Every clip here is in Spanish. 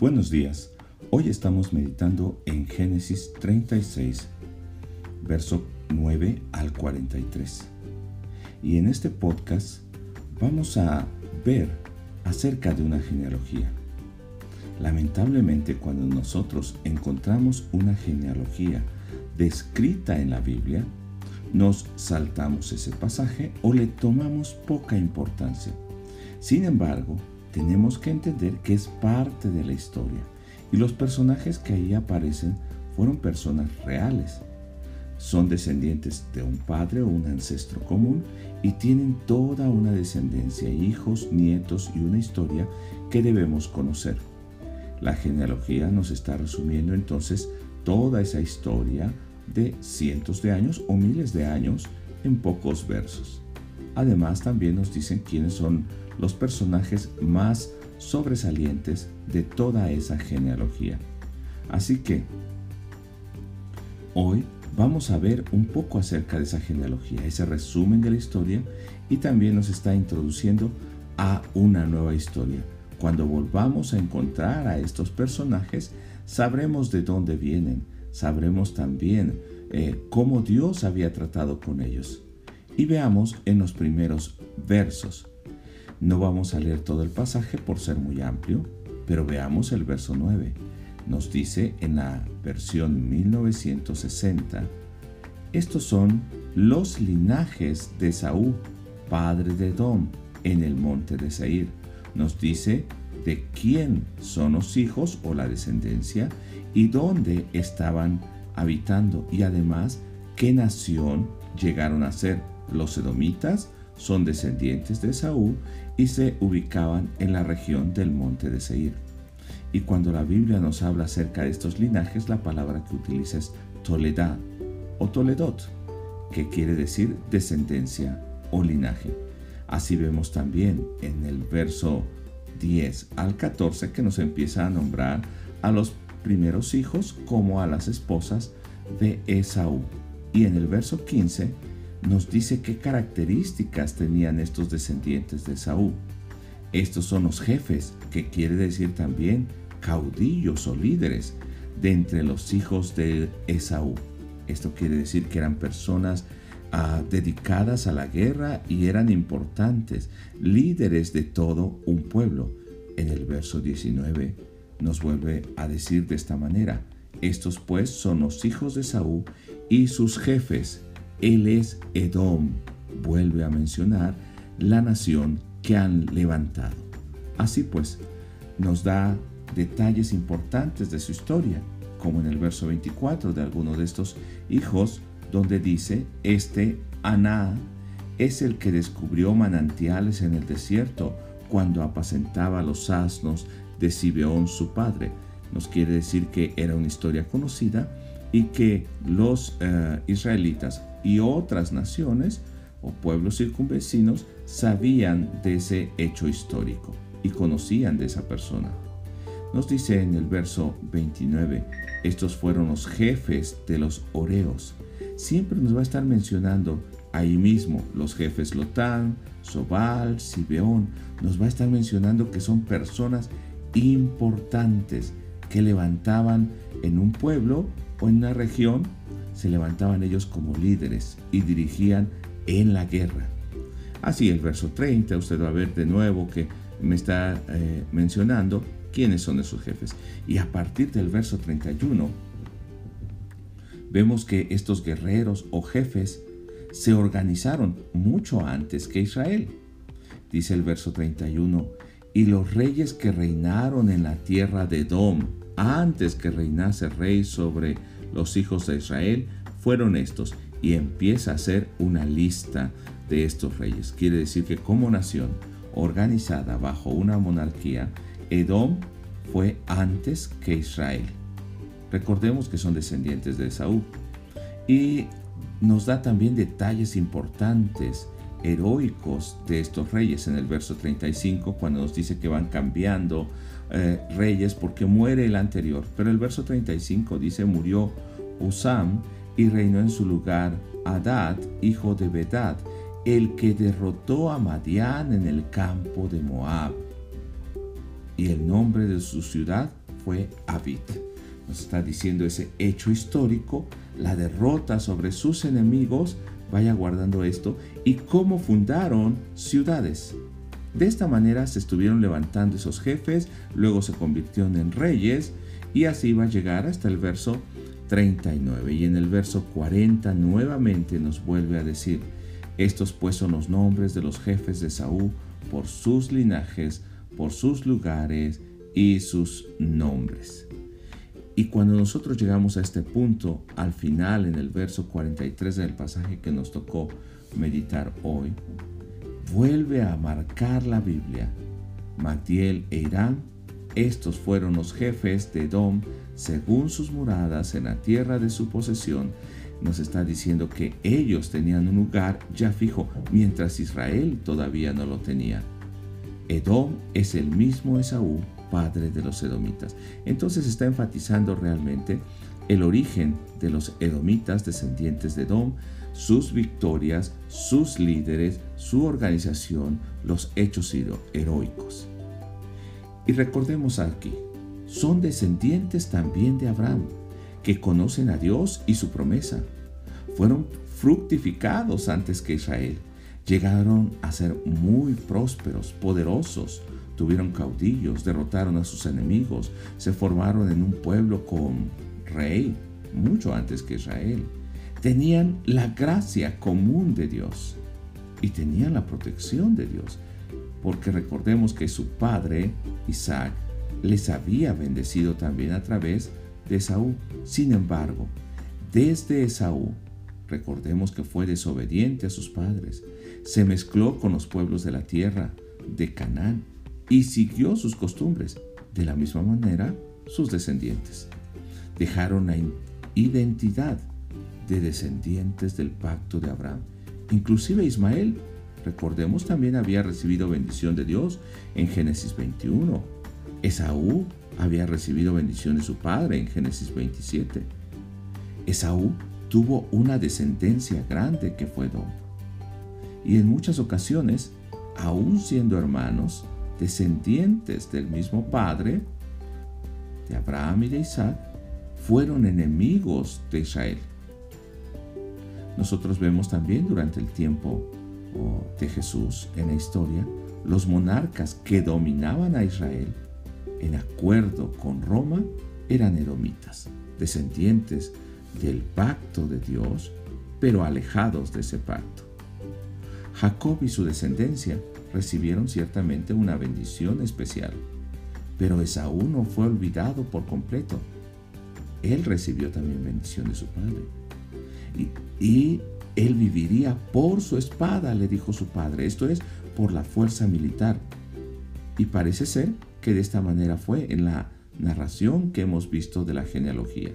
Buenos días. Hoy estamos meditando en Génesis 36, verso 9 al 43. Y en este podcast vamos a ver acerca de una genealogía. Lamentablemente cuando nosotros encontramos una genealogía descrita en la Biblia, nos saltamos ese pasaje o le tomamos poca importancia. Sin embargo, tenemos que entender que es parte de la historia y los personajes que ahí aparecen fueron personas reales. Son descendientes de un padre o un ancestro común y tienen toda una descendencia, hijos, nietos y una historia que debemos conocer. La genealogía nos está resumiendo entonces toda esa historia de cientos de años o miles de años en pocos versos. Además también nos dicen quiénes son los personajes más sobresalientes de toda esa genealogía. Así que hoy vamos a ver un poco acerca de esa genealogía, ese resumen de la historia y también nos está introduciendo a una nueva historia. Cuando volvamos a encontrar a estos personajes, sabremos de dónde vienen, sabremos también eh, cómo Dios había tratado con ellos. Y veamos en los primeros versos. No vamos a leer todo el pasaje por ser muy amplio, pero veamos el verso 9. Nos dice en la versión 1960, estos son los linajes de Saúl, padre de Edom, en el monte de Seir. Nos dice de quién son los hijos o la descendencia y dónde estaban habitando y además qué nación llegaron a ser los edomitas, son descendientes de Saúl y se ubicaban en la región del monte de Seir. Y cuando la Biblia nos habla acerca de estos linajes, la palabra que utiliza es Toledad o Toledot, que quiere decir descendencia o linaje. Así vemos también en el verso 10 al 14 que nos empieza a nombrar a los primeros hijos como a las esposas de Esaú. Y en el verso 15 nos dice qué características tenían estos descendientes de Saúl. Estos son los jefes, que quiere decir también caudillos o líderes de entre los hijos de Esaú. Esto quiere decir que eran personas ah, dedicadas a la guerra y eran importantes, líderes de todo un pueblo. En el verso 19 nos vuelve a decir de esta manera, estos pues son los hijos de Saúl y sus jefes, él es Edom. Vuelve a mencionar la nación que han levantado. Así pues, nos da detalles importantes de su historia, como en el verso 24 de alguno de estos hijos, donde dice, este Aná es el que descubrió manantiales en el desierto cuando apacentaba los asnos de Sibeón su padre. Nos quiere decir que era una historia conocida y que los eh, israelitas y otras naciones o pueblos circunvecinos sabían de ese hecho histórico y conocían de esa persona. Nos dice en el verso 29, estos fueron los jefes de los oreos. Siempre nos va a estar mencionando ahí mismo los jefes Lotán, Sobal, Sibeón. Nos va a estar mencionando que son personas importantes que levantaban en un pueblo o en una región se levantaban ellos como líderes y dirigían en la guerra. Así el verso 30, usted va a ver de nuevo que me está eh, mencionando quiénes son esos jefes. Y a partir del verso 31, vemos que estos guerreros o jefes se organizaron mucho antes que Israel. Dice el verso 31, y los reyes que reinaron en la tierra de Edom, antes que reinase rey sobre los hijos de Israel fueron estos y empieza a hacer una lista de estos reyes. Quiere decir que como nación organizada bajo una monarquía, Edom fue antes que Israel. Recordemos que son descendientes de Saúl. Y nos da también detalles importantes heroicos de estos reyes en el verso 35 cuando nos dice que van cambiando eh, reyes porque muere el anterior. Pero el verso 35 dice murió Usam y reinó en su lugar Adad, hijo de Bedad, el que derrotó a Madián en el campo de Moab. Y el nombre de su ciudad fue Abid. Nos está diciendo ese hecho histórico, la derrota sobre sus enemigos, vaya guardando esto, y cómo fundaron ciudades. De esta manera se estuvieron levantando esos jefes, luego se convirtieron en reyes, y así va a llegar hasta el verso 39. Y en el verso 40 nuevamente nos vuelve a decir, estos pues son los nombres de los jefes de Saúl por sus linajes, por sus lugares y sus nombres. Y cuando nosotros llegamos a este punto, al final en el verso 43 del pasaje que nos tocó meditar hoy, vuelve a marcar la Biblia. Matiel e Irán, estos fueron los jefes de Edom según sus moradas en la tierra de su posesión. Nos está diciendo que ellos tenían un lugar ya fijo, mientras Israel todavía no lo tenía. Edom es el mismo Esaú padre de los edomitas. Entonces está enfatizando realmente el origen de los edomitas, descendientes de Edom, sus victorias, sus líderes, su organización, los hechos heroicos. Y recordemos aquí, son descendientes también de Abraham, que conocen a Dios y su promesa. Fueron fructificados antes que Israel. Llegaron a ser muy prósperos, poderosos, tuvieron caudillos, derrotaron a sus enemigos, se formaron en un pueblo con rey, mucho antes que Israel. Tenían la gracia común de Dios y tenían la protección de Dios, porque recordemos que su padre, Isaac, les había bendecido también a través de Esaú. Sin embargo, desde Esaú, recordemos que fue desobediente a sus padres, se mezcló con los pueblos de la tierra de Canaán y siguió sus costumbres. De la misma manera, sus descendientes dejaron la identidad de descendientes del pacto de Abraham. Inclusive Ismael, recordemos, también había recibido bendición de Dios en Génesis 21. Esaú había recibido bendición de su padre en Génesis 27. Esaú tuvo una descendencia grande que fue Dom. Y en muchas ocasiones, aún siendo hermanos, descendientes del mismo Padre, de Abraham y de Isaac, fueron enemigos de Israel. Nosotros vemos también durante el tiempo oh, de Jesús en la historia, los monarcas que dominaban a Israel en acuerdo con Roma eran edomitas, descendientes del pacto de Dios, pero alejados de ese pacto. Jacob y su descendencia recibieron ciertamente una bendición especial, pero Esaú no fue olvidado por completo. Él recibió también bendición de su padre. Y, y él viviría por su espada, le dijo su padre. Esto es, por la fuerza militar. Y parece ser que de esta manera fue en la narración que hemos visto de la genealogía.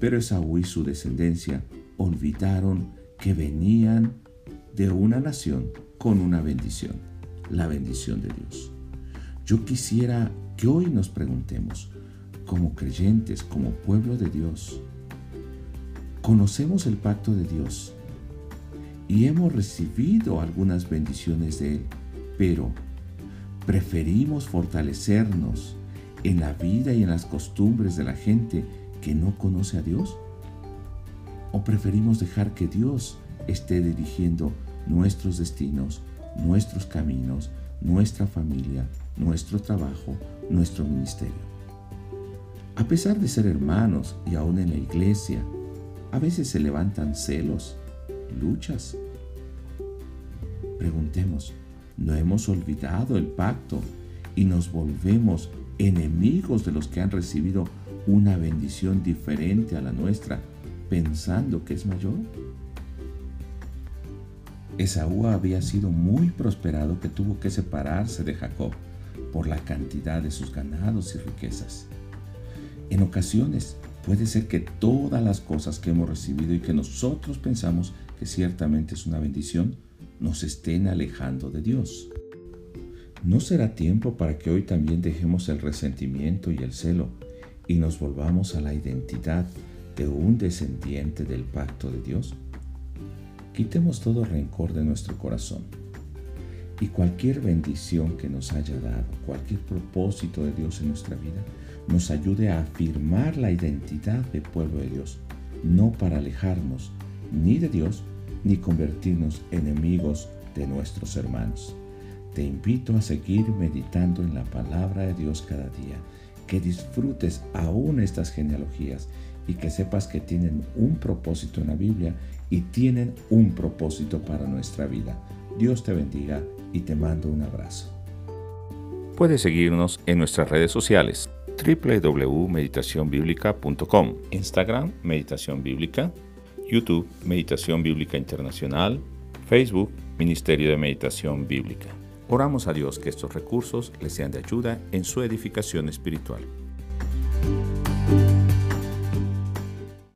Pero Esaú y su descendencia olvidaron que venían de una nación con una bendición, la bendición de Dios. Yo quisiera que hoy nos preguntemos, como creyentes, como pueblo de Dios, conocemos el pacto de Dios y hemos recibido algunas bendiciones de Él, pero preferimos fortalecernos en la vida y en las costumbres de la gente que no conoce a Dios? ¿O preferimos dejar que Dios esté dirigiendo nuestros destinos, nuestros caminos, nuestra familia, nuestro trabajo, nuestro ministerio. A pesar de ser hermanos y aún en la iglesia, a veces se levantan celos, luchas. Preguntemos, ¿no hemos olvidado el pacto y nos volvemos enemigos de los que han recibido una bendición diferente a la nuestra, pensando que es mayor? Esaú había sido muy prosperado que tuvo que separarse de Jacob por la cantidad de sus ganados y riquezas. En ocasiones puede ser que todas las cosas que hemos recibido y que nosotros pensamos que ciertamente es una bendición, nos estén alejando de Dios. ¿No será tiempo para que hoy también dejemos el resentimiento y el celo y nos volvamos a la identidad de un descendiente del pacto de Dios? Quitemos todo rencor de nuestro corazón y cualquier bendición que nos haya dado, cualquier propósito de Dios en nuestra vida, nos ayude a afirmar la identidad de pueblo de Dios, no para alejarnos ni de Dios ni convertirnos enemigos de nuestros hermanos. Te invito a seguir meditando en la palabra de Dios cada día, que disfrutes aún estas genealogías y que sepas que tienen un propósito en la Biblia y tienen un propósito para nuestra vida. Dios te bendiga y te mando un abrazo. Puedes seguirnos en nuestras redes sociales www.meditacionbiblica.com, Instagram Meditación Bíblica, YouTube Meditación Bíblica Internacional, Facebook Ministerio de Meditación Bíblica. Oramos a Dios que estos recursos les sean de ayuda en su edificación espiritual.